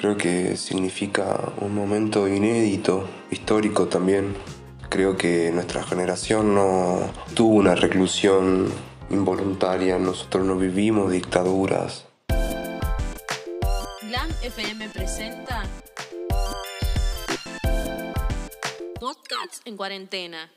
Creo que significa un momento inédito, histórico también. Creo que nuestra generación no tuvo una reclusión involuntaria, nosotros no vivimos dictaduras. Glam FM presenta Podcasts en cuarentena.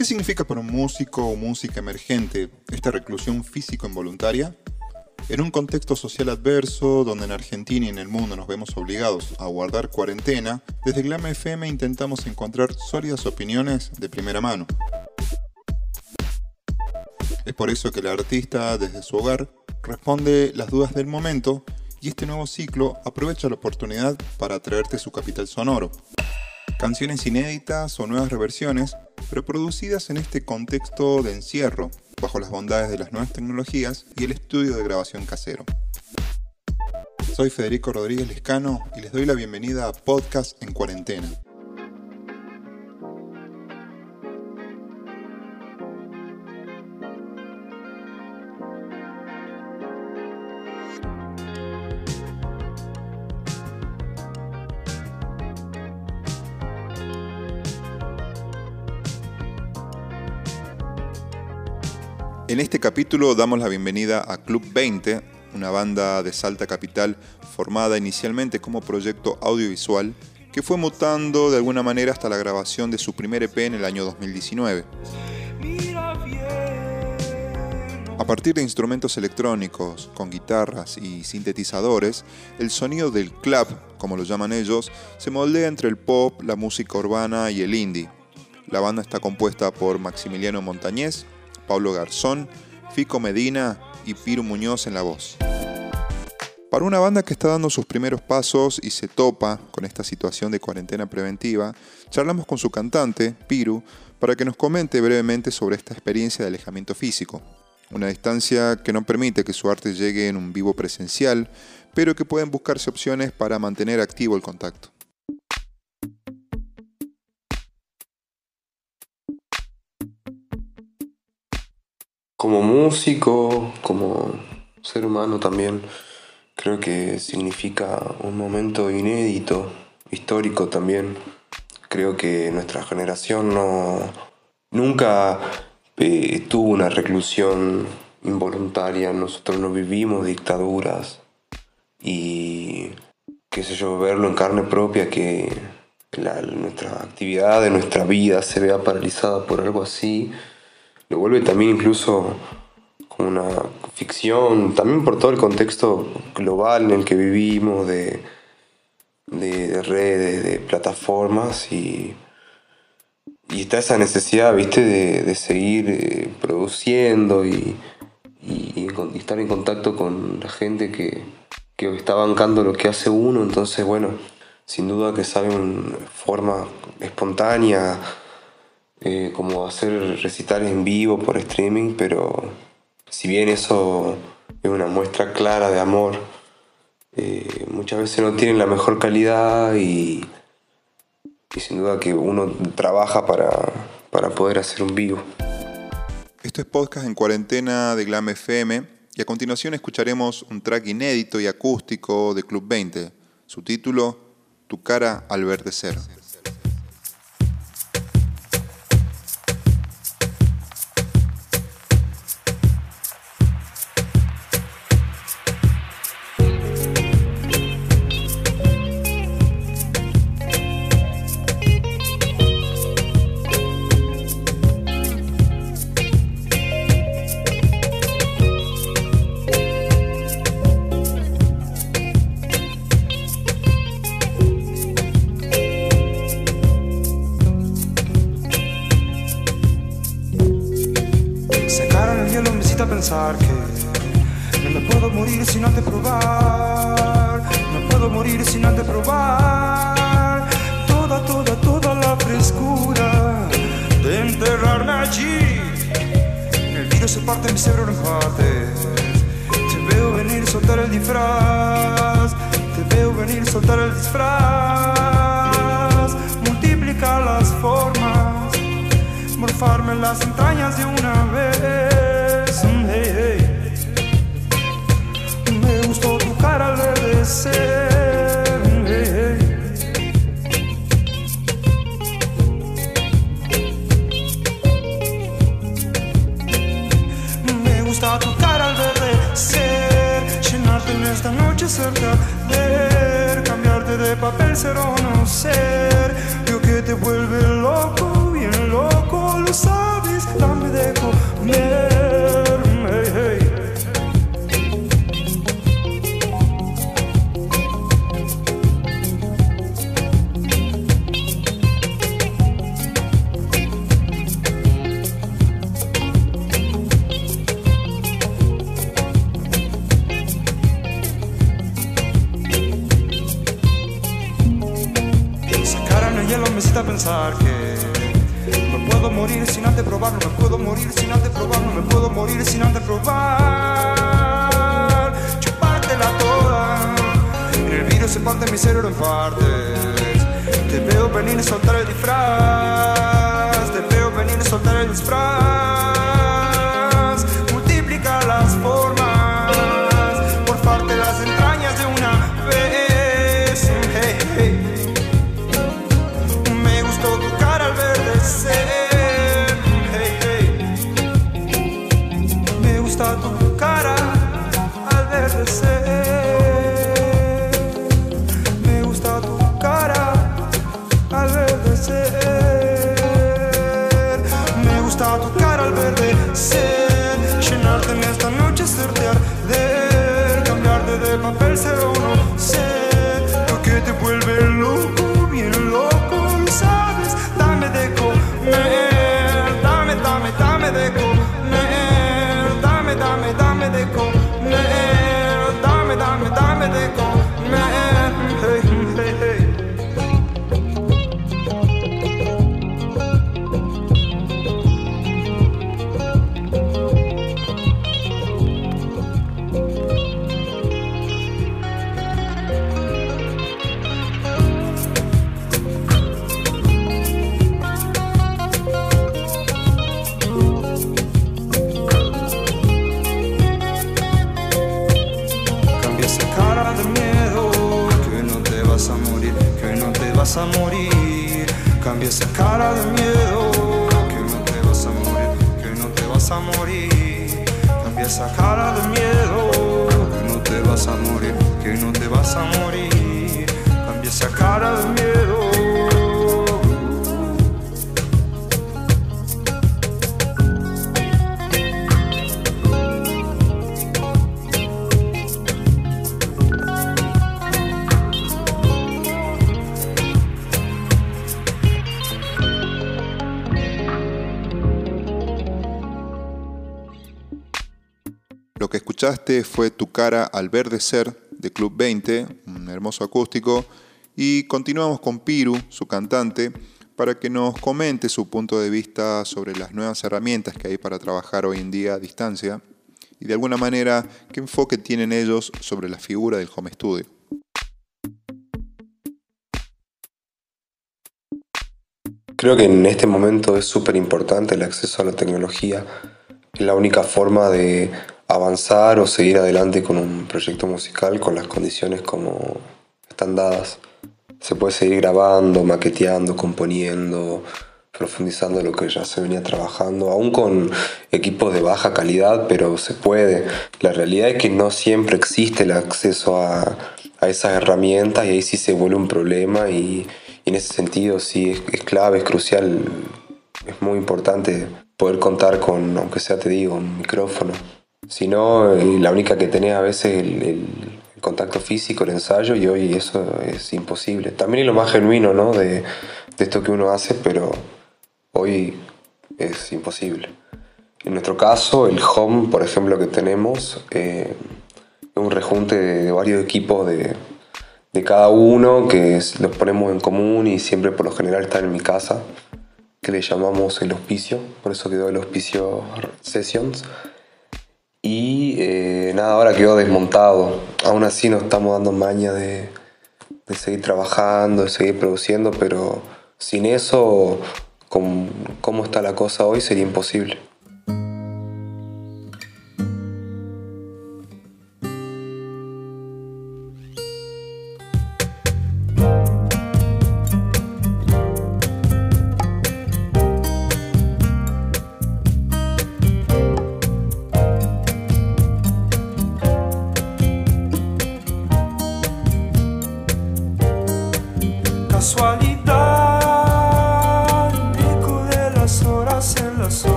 ¿Qué significa para un músico o música emergente esta reclusión físico involuntaria? En un contexto social adverso, donde en Argentina y en el mundo nos vemos obligados a guardar cuarentena, desde Glam FM intentamos encontrar sólidas opiniones de primera mano. Es por eso que el artista, desde su hogar, responde las dudas del momento y este nuevo ciclo aprovecha la oportunidad para traerte su capital sonoro. Canciones inéditas o nuevas reversiones, pero producidas en este contexto de encierro, bajo las bondades de las nuevas tecnologías y el estudio de grabación casero. Soy Federico Rodríguez Lescano y les doy la bienvenida a Podcast en Cuarentena. En este capítulo damos la bienvenida a Club 20, una banda de Salta Capital formada inicialmente como proyecto audiovisual que fue mutando de alguna manera hasta la grabación de su primer EP en el año 2019. A partir de instrumentos electrónicos, con guitarras y sintetizadores, el sonido del club, como lo llaman ellos, se moldea entre el pop, la música urbana y el indie. La banda está compuesta por Maximiliano Montañez, Pablo Garzón, Fico Medina y Piru Muñoz en la voz. Para una banda que está dando sus primeros pasos y se topa con esta situación de cuarentena preventiva, charlamos con su cantante, Piru, para que nos comente brevemente sobre esta experiencia de alejamiento físico. Una distancia que no permite que su arte llegue en un vivo presencial, pero que pueden buscarse opciones para mantener activo el contacto. Como músico, como ser humano también, creo que significa un momento inédito, histórico también. Creo que nuestra generación no nunca eh, tuvo una reclusión involuntaria, nosotros no vivimos dictaduras y qué sé yo, verlo en carne propia que nuestra actividad de nuestra vida se vea paralizada por algo así lo vuelve también incluso como una ficción, también por todo el contexto global en el que vivimos, de, de, redes, de plataformas y, y está esa necesidad, viste, de, seguir eh, produciendo y, y, estar en contacto con la gente que, que está bancando lo que hace uno, entonces bueno, sin duda que sabe una forma espontánea, eh, como hacer recitales en vivo por streaming, pero si bien eso es una muestra clara de amor, eh, muchas veces no tienen la mejor calidad y, sin duda que uno trabaja para, para poder hacer un vivo. Esto es podcast en cuarentena de Glam FM y a continuación escucharemos un track inédito y acústico de Club 20. Su título, Tu cara al verdecer. Virus se parte, mi cerebro en. Te veo venir, soltar el disfraz. Te veo venir, soltar el disfraz. Multiplica las formas las entrañas de una vez. Hey, hey. Me gustó tu cara al verdecer. Cambiarte de papel ser o no ser. Lo que te vuelve loco, bien loco, lo sabes, dame de comer. Mi cerebro en partes. Te veo venir y soltar el disfraz, te veo venir y soltar el disfraz. Multiplica las formas, por parte las entrañas de una vez. Hey, hey. Me gustó tu cara al verdecer. Hey, hey. Me gusta tu al que no te vas a morir. Cambia esa cara de miedo. Lo que escuchaste fue Tu cara al verdecer de Club 20, un hermoso acústico, y continuamos con Piru, su cantante, para que nos comente su punto de vista sobre las nuevas herramientas que hay para trabajar hoy en día a distancia y de alguna manera qué enfoque tienen ellos sobre la figura del home studio. Creo que en este momento es súper importante el acceso a la tecnología. Es la única forma de avanzar o seguir adelante con un proyecto musical con las condiciones como están dadas. Se puede seguir grabando, maqueteando, componiendo, profundizando lo que ya se venía trabajando, aún con equipos de baja calidad, pero se puede. La realidad es que no siempre existe el acceso a, a esas herramientas y ahí sí se vuelve un problema y, y en ese sentido sí es, es clave, es crucial, es muy importante poder contar con, aunque sea te digo, un micrófono. Si no, eh, la única que tenés a veces es el, contacto físico, el ensayo, y hoy eso es imposible. También es lo más genuino, ¿no? De, de esto que uno hace, pero hoy es imposible. En nuestro caso, el home, por ejemplo, que tenemos, eh, es un rejunte de, varios equipos de, de cada uno que los ponemos en común y siempre por lo general están en mi casa, que le llamamos el hospicio, por eso quedó el hospicio Sessions. Y eh, nada, ahora quedó desmontado. Aún así nos estamos dando maña de, de seguir trabajando, de seguir produciendo, pero sin eso con cómo está la cosa hoy sería imposible.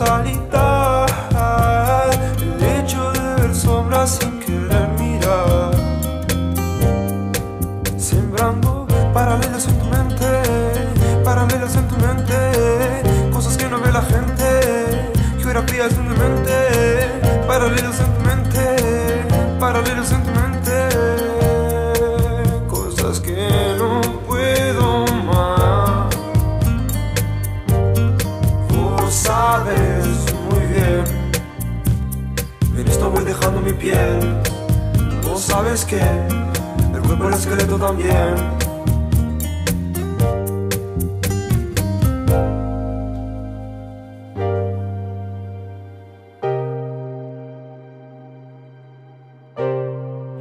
solid también.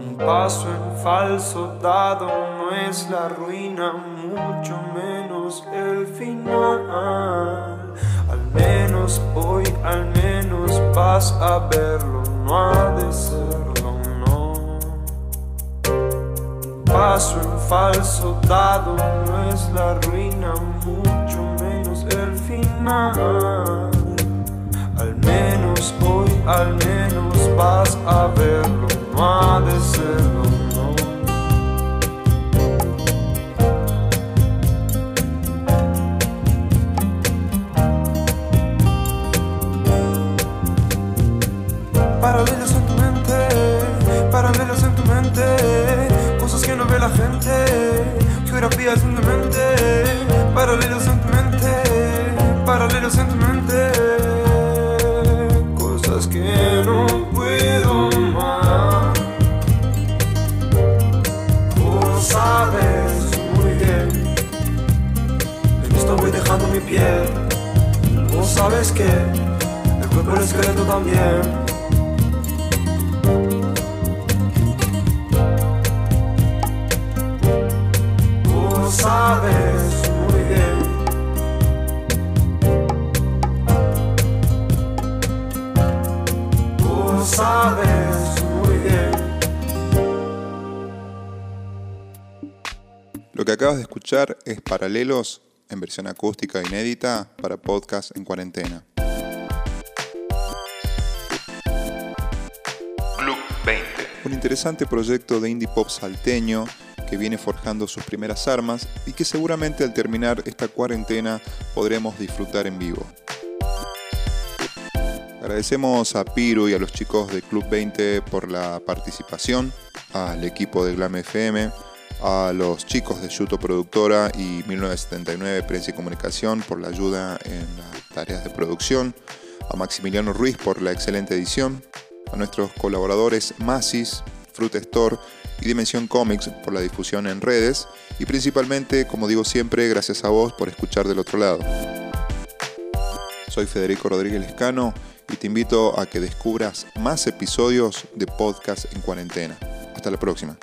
Un paso en falso dado no es la ruina, mucho menos el final. Al menos hoy, al menos vas a verlo, no ha de serlo, paso en falso dado no es la ruina, mucho menos el final. Al menos hoy, al menos vas a verlo, geografías en tu mente, paralelos en tu mente, paralelos en tu mente, cosas que no puedo más. Vos sabes muy bien, en esto voy dejando mi piel. Vos sabes que el cuerpo el esqueleto también. Sabes muy bien. Vos sabes muy bien. Lo que acabas de escuchar es Paralelos en versión acústica inédita para podcast en cuarentena. Club 20. Un interesante proyecto de indie pop salteño que viene forjando sus primeras armas y que seguramente al terminar esta cuarentena podremos disfrutar en vivo. Agradecemos a Piru y a los chicos de Club 20 por la participación, al equipo de Glam FM, a los chicos de Yuto Productora y 1979 Prensa y Comunicación por la ayuda en las tareas de producción, a Maximiliano Ruiz por la excelente edición, a nuestros colaboradores Masis, Fruit Store y Dimensión Comics por la difusión en redes y principalmente, como digo siempre, gracias a vos por escuchar del otro lado. Soy Federico Rodríguez Lescano y te invito a que descubras más episodios de Podcast en Cuarentena. Hasta la próxima.